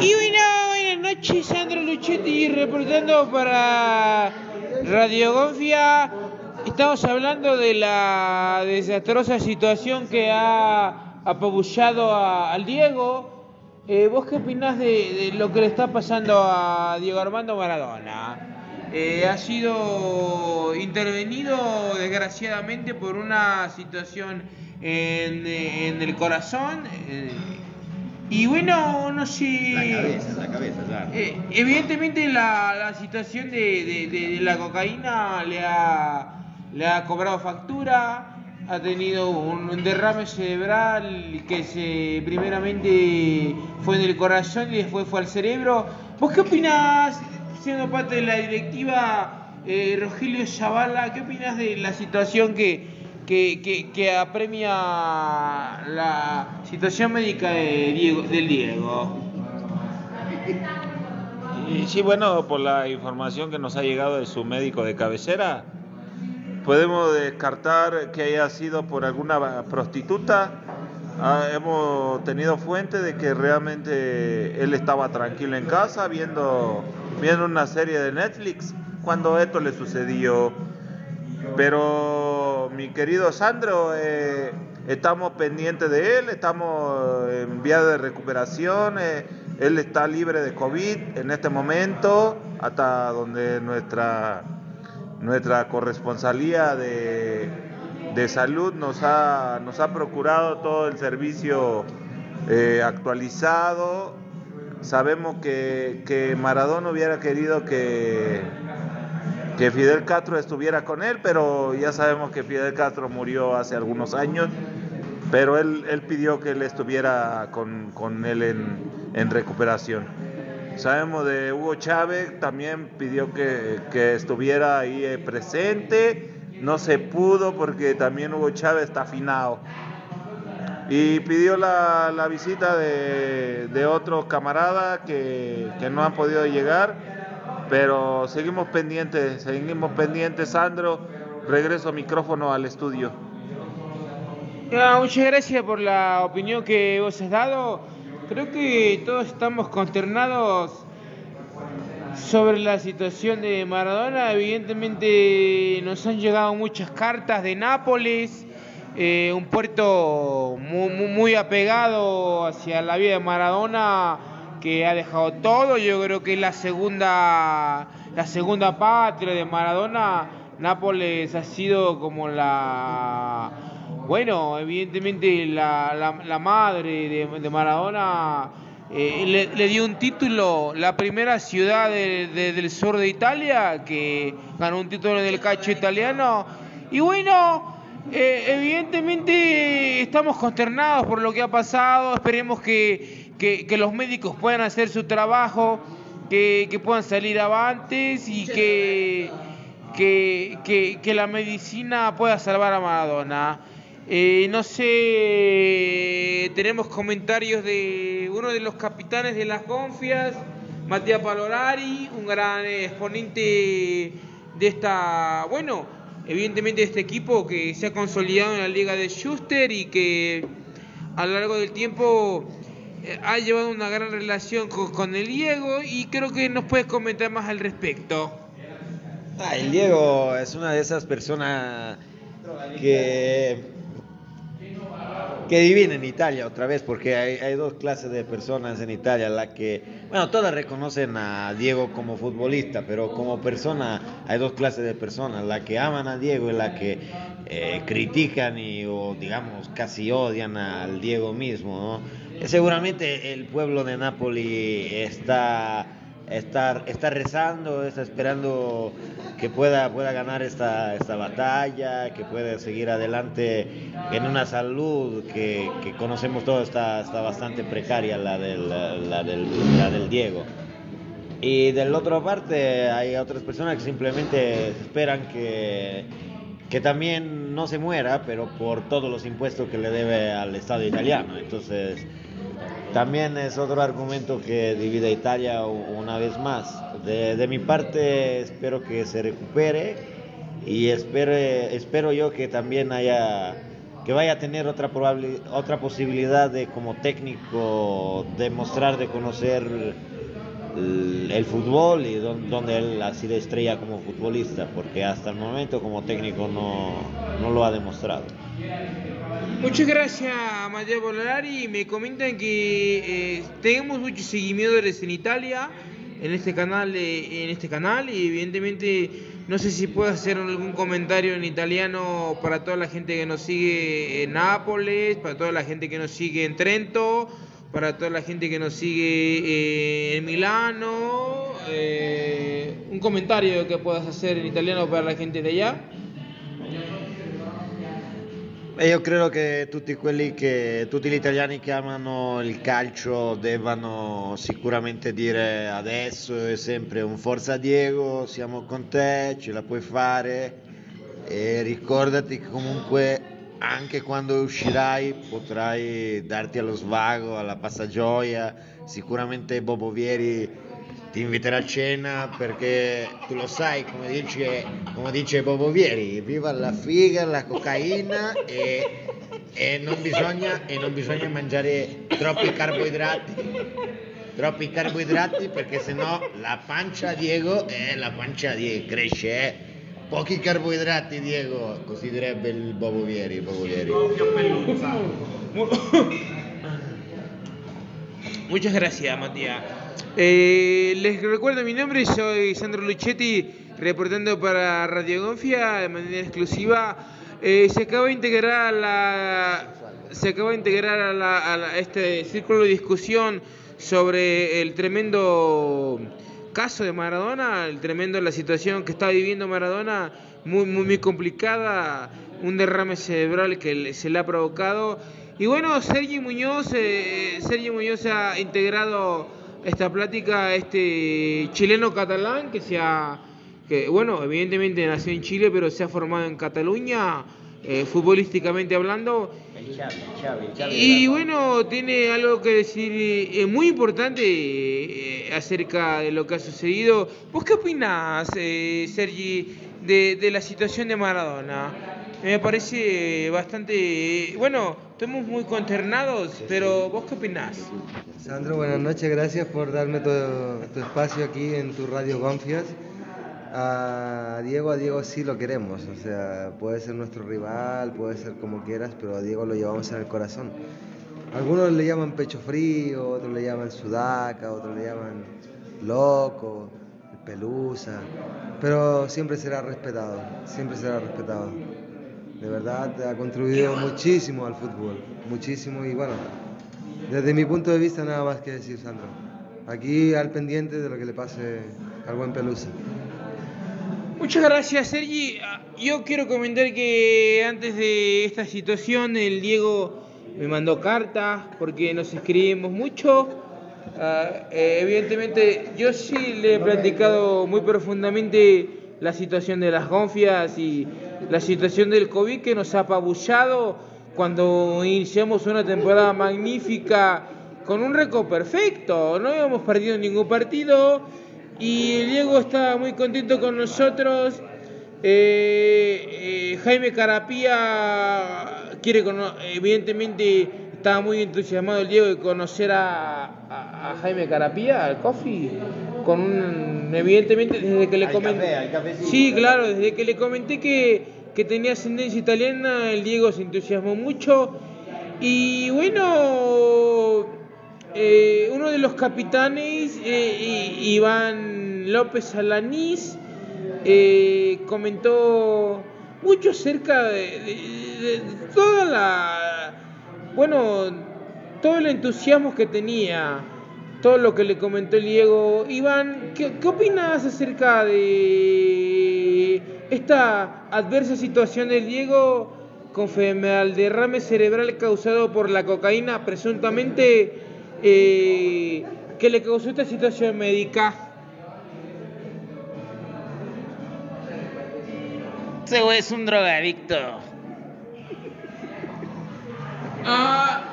Y bueno, buenas noches, Sandro Luchetti reportando para Radio Gonfia. Estamos hablando de la desastrosa situación que ha apabullado al Diego. Eh, ¿Vos qué opinás de, de lo que le está pasando a Diego Armando Maradona? Eh, ha sido intervenido desgraciadamente por una situación en, en el corazón. eh, y bueno, no sé. La cabeza, la cabeza, claro. Eh, evidentemente la, la situación de, de- de- de la cocaína le ha, le ha cobrado factura, ha tenido un, un derrame cerebral que se primeramente fue en el corazón y después fue al cerebro. ¿Vos qué opinás, siendo parte de la directiva, eh, Rogelio Zavala, qué opinás de la situación que, que, que- que apremia la situación médica de Diego, del Diego? Sí, bueno, por la información que nos ha llegado de su médico de cabecera, podemos descartar que haya sido por alguna prostituta. Ah, hemos tenido fuente de que realmente él estaba tranquilo en casa viendo, viendo una serie de Netflix cuando esto le sucedió. Pero mi querido Sandro, eh, estamos pendientes de él, estamos en vía de recuperación, eh, él está libre de COVID en este momento, hasta donde nuestra, nuestra corresponsalía de, de salud nos ha, nos ha procurado todo el servicio eh, actualizado. Sabemos que, que Maradona hubiera querido que, que Fidel Castro estuviera con él, pero ya sabemos que Fidel Castro murió hace algunos años, pero él, él pidió que él estuviera con, con él en, en recuperación. Sabemos de Hugo Chávez, también pidió que, que estuviera ahí eh, presente, no se pudo porque también Hugo Chávez está afinado. Y pidió la, la visita de, de otros camaradas que, que no han podido llegar, pero seguimos pendientes, seguimos pendientes, Sandro. Regreso micrófono al estudio. Muchas gracias por la opinión que vos has dado. Creo que todos estamos consternados sobre la situación de Maradona. Evidentemente nos han llegado muchas cartas de Nápoles, eh, un puerto muy, muy, muy apegado hacia la vida de Maradona que ha dejado todo. Yo creo que es la segunda, la segunda patria de Maradona. Nápoles ha sido como la bueno, evidentemente la, la- madre de, Maradona eh, le, dio un título, la primera ciudad de- de- del sur de Italia que ganó un título en el calcio italiano. Y bueno, eh, evidentemente estamos consternados por lo que ha pasado, esperemos que, que- los médicos puedan hacer su trabajo, que, puedan salir avantes y que, que, que- la medicina pueda salvar a Maradona. Eh, no sé, tenemos comentarios de uno de los capitanes de las confias, Matías Palorari, un gran exponente de esta, bueno, evidentemente de este equipo que se ha consolidado en la liga de Schuster y que a lo largo del tiempo ha llevado una gran relación con, con el Diego y creo que nos puedes comentar más al respecto. Ah, el Diego es una de esas personas que que divina en Italia otra vez, porque hay, hay dos clases de personas en Italia, la que, bueno, todas reconocen a Diego como futbolista, pero como persona hay dos clases de personas, la que aman a Diego y la que eh, critican y, o digamos, casi odian al Diego mismo, ¿no? Seguramente el pueblo de Nápoli está está, está rezando, está esperando que pueda, pueda ganar esta, esta batalla, que pueda seguir adelante en una salud que, que conocemos todos, está, está bastante precaria la del, la, del, la del Diego. Y de la otra parte hay otras personas que simplemente esperan que, que también no se muera, pero por todos los impuestos que le debe al Estado italiano. Entonces, también es otro argumento que divide a Italia una vez más. De, de mi parte espero que se recupere y espero, espero yo que también haya que vaya a tener otra, otra posibilidad de como técnico demostrar, de conocer el, fútbol y donde, él ha sido estrella como futbolista, porque hasta el momento como técnico no, no lo ha demostrado. Muchas gracias, Mateo Bolari. Me comentan que eh, tenemos muchos seguidores en Italia, en este canal, en este canal, y evidentemente no sé si puedo hacer algún comentario en italiano para toda la gente que nos sigue en Nápoles, para toda la gente que nos sigue en Trento, para toda la gente que nos sigue eh, en Milano. Eh, un comentario que puedas hacer en italiano para la gente de allá. Io credo che tutti che tutti gli italiani che amano il calcio debbano sicuramente dire adesso e sempre un forza Diego, siamo con te, ce la puoi fare e ricordati che comunque anche quando uscirai potrai darti allo svago, alla passagioia, sicuramente Bobo Vieri ti inviterà a cena perché tu lo sai, come dice, come dice Bobo Vieri, viva la figa, la cocaina e, e, non bisogna, e non bisogna mangiare troppi carboidrati troppi carboidrati perché sennò la pancia Diego è la pancia Diego cresce eh? Pochi carboidrati Diego così direbbe il Bobo Vieri, il Bobo Vieri. Muchas gracias Matías Eh, les recuerdo mi nombre, soy Sandro Luchetti, reportando para Radio Gonfia de manera exclusiva. Eh, se acaba de integrar a la, se acaba de integrar a, este círculo de discusión sobre el tremendo caso de Maradona, el tremendo la situación que está viviendo Maradona, muy muy muy complicada, un derrame cerebral que se le ha provocado. Y bueno, Sergio Muñoz, eh, Sergio Muñoz ha integrado esta plática este chileno catalán que se ha, bueno, evidentemente nació en Chile, pero se ha formado en Cataluña, eh, futbolísticamente hablando. Y bueno, tiene algo que decir eh, muy importante eh, acerca de lo que ha sucedido. ¿Vos qué opinás, Sergi, de, de la situación de Maradona? Me parece bastante, bueno, estamos muy consternados, pero ¿vos qué opinás? Sandro, buenas noches, gracias por darme tu, espacio aquí en tu radio Confias. A Diego, a Diego sí lo queremos, o sea, puede ser nuestro rival, puede ser como quieras, pero a Diego lo llevamos en el corazón. Algunos le llaman pecho frío, otros le llaman sudaca, otros le llaman loco, pelusa, pero siempre será respetado, siempre será respetado. De verdad ha contribuido muchísimo al fútbol, muchísimo y bueno, desde mi punto de vista nada más que decir, Sandro. Aquí al pendiente de lo que le pase al buen Pelusa. Muchas gracias, Sergi. Yo quiero comentar que antes de esta situación el Diego me mandó cartas porque nos escribimos mucho. Ah, eh, evidentemente yo sí le he platicado muy profundamente la situación de las gonfias y la situación del COVID que nos ha apabullado cuando iniciamos una temporada magnífica con un récord perfecto, no habíamos perdido ningún partido y Diego estaba muy contento con nosotros. Eh, eh, Jaime Carapía quiere evidentemente estaba muy entusiasmado el Diego de conocer a, Jaime Carapía, al Coffee, con un evidentemente desde que le comenté sí claro desde que le comenté que que tenía ascendencia italiana, el Diego se entusiasmó mucho. Y bueno, eh, uno de los capitanes, eh, Iván López Alanís, eh, comentó mucho acerca de, toda la, bueno, todo el entusiasmo que tenía, todo lo que le comentó el Diego. Iván, ¿qué, qué opinas acerca de esta adversa situación del Diego al derrame cerebral causado por la cocaína, presuntamente, eh, que le causó esta situación médica. Ese güey es un drogadicto. Ah,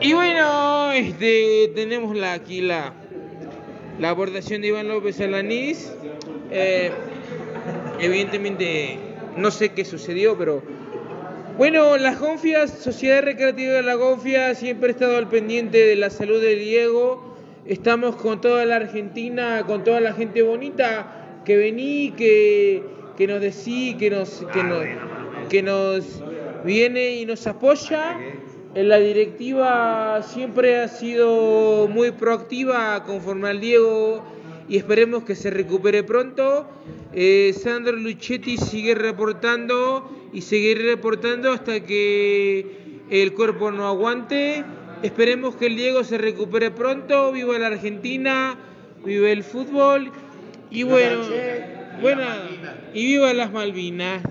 y bueno, este, tenemos la, aquí la, la abordación de Iván López Alanís. Eh, evidentemente no sé qué sucedió, pero Bueno, las Gonfias, Sociedad Recreativa de la Gonfia, siempre ha estado al pendiente de la salud de Diego. Estamos con toda la Argentina, con toda la gente bonita que vení, que, que nos decí, que nos, que, nos, que nos viene y nos apoya. La directiva siempre ha sido muy proactiva conforme al Diego y esperemos que se recupere pronto. Eh, Sandro Luchetti sigue reportando y seguir reportando hasta que el cuerpo no aguante. Esperemos que el Diego se recupere pronto. Viva la Argentina, viva el fútbol y bueno, buena, y viva las Malvinas.